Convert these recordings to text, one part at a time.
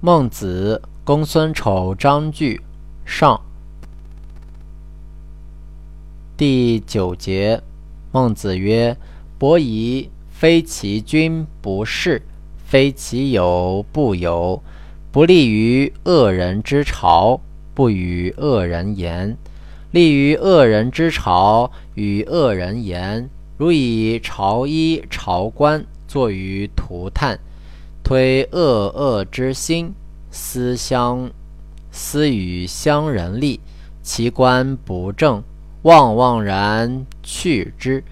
孟子·公孙丑章句上第九节。孟子曰：“伯夷，非其君不弑，非其友不友，不利于恶人之朝，不与恶人言；利于恶人之朝，与恶人言。如以朝衣、朝冠作于涂炭。”推恶恶之心，思相思与乡人立，其官不正，望望然去之。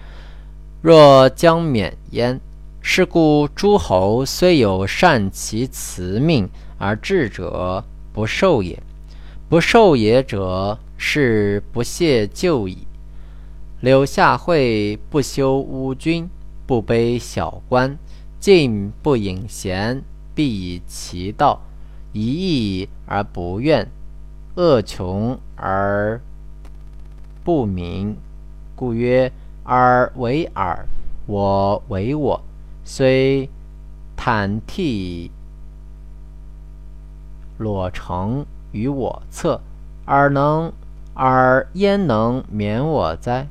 若将免焉。是故诸侯虽有善其辞命而治者，不受也。不受也者，是不屑就矣。柳下惠不修乌君，不卑小官。进不隐贤，必以其道；一义而不怨，恶穷而不明。故曰：尔为尔，我为我。虽坦悌裸成于我侧，尔能尔焉能免我哉？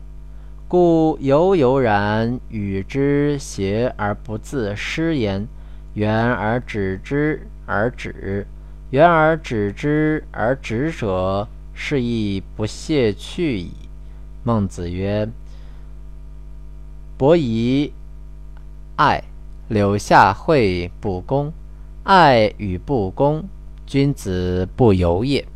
故犹犹然与之谐而不自失焉。远而止之而止，远而止之而止者，是亦不屑去矣。孟子曰：“伯夷爱，柳下惠不公。爱与不公，君子不由也。”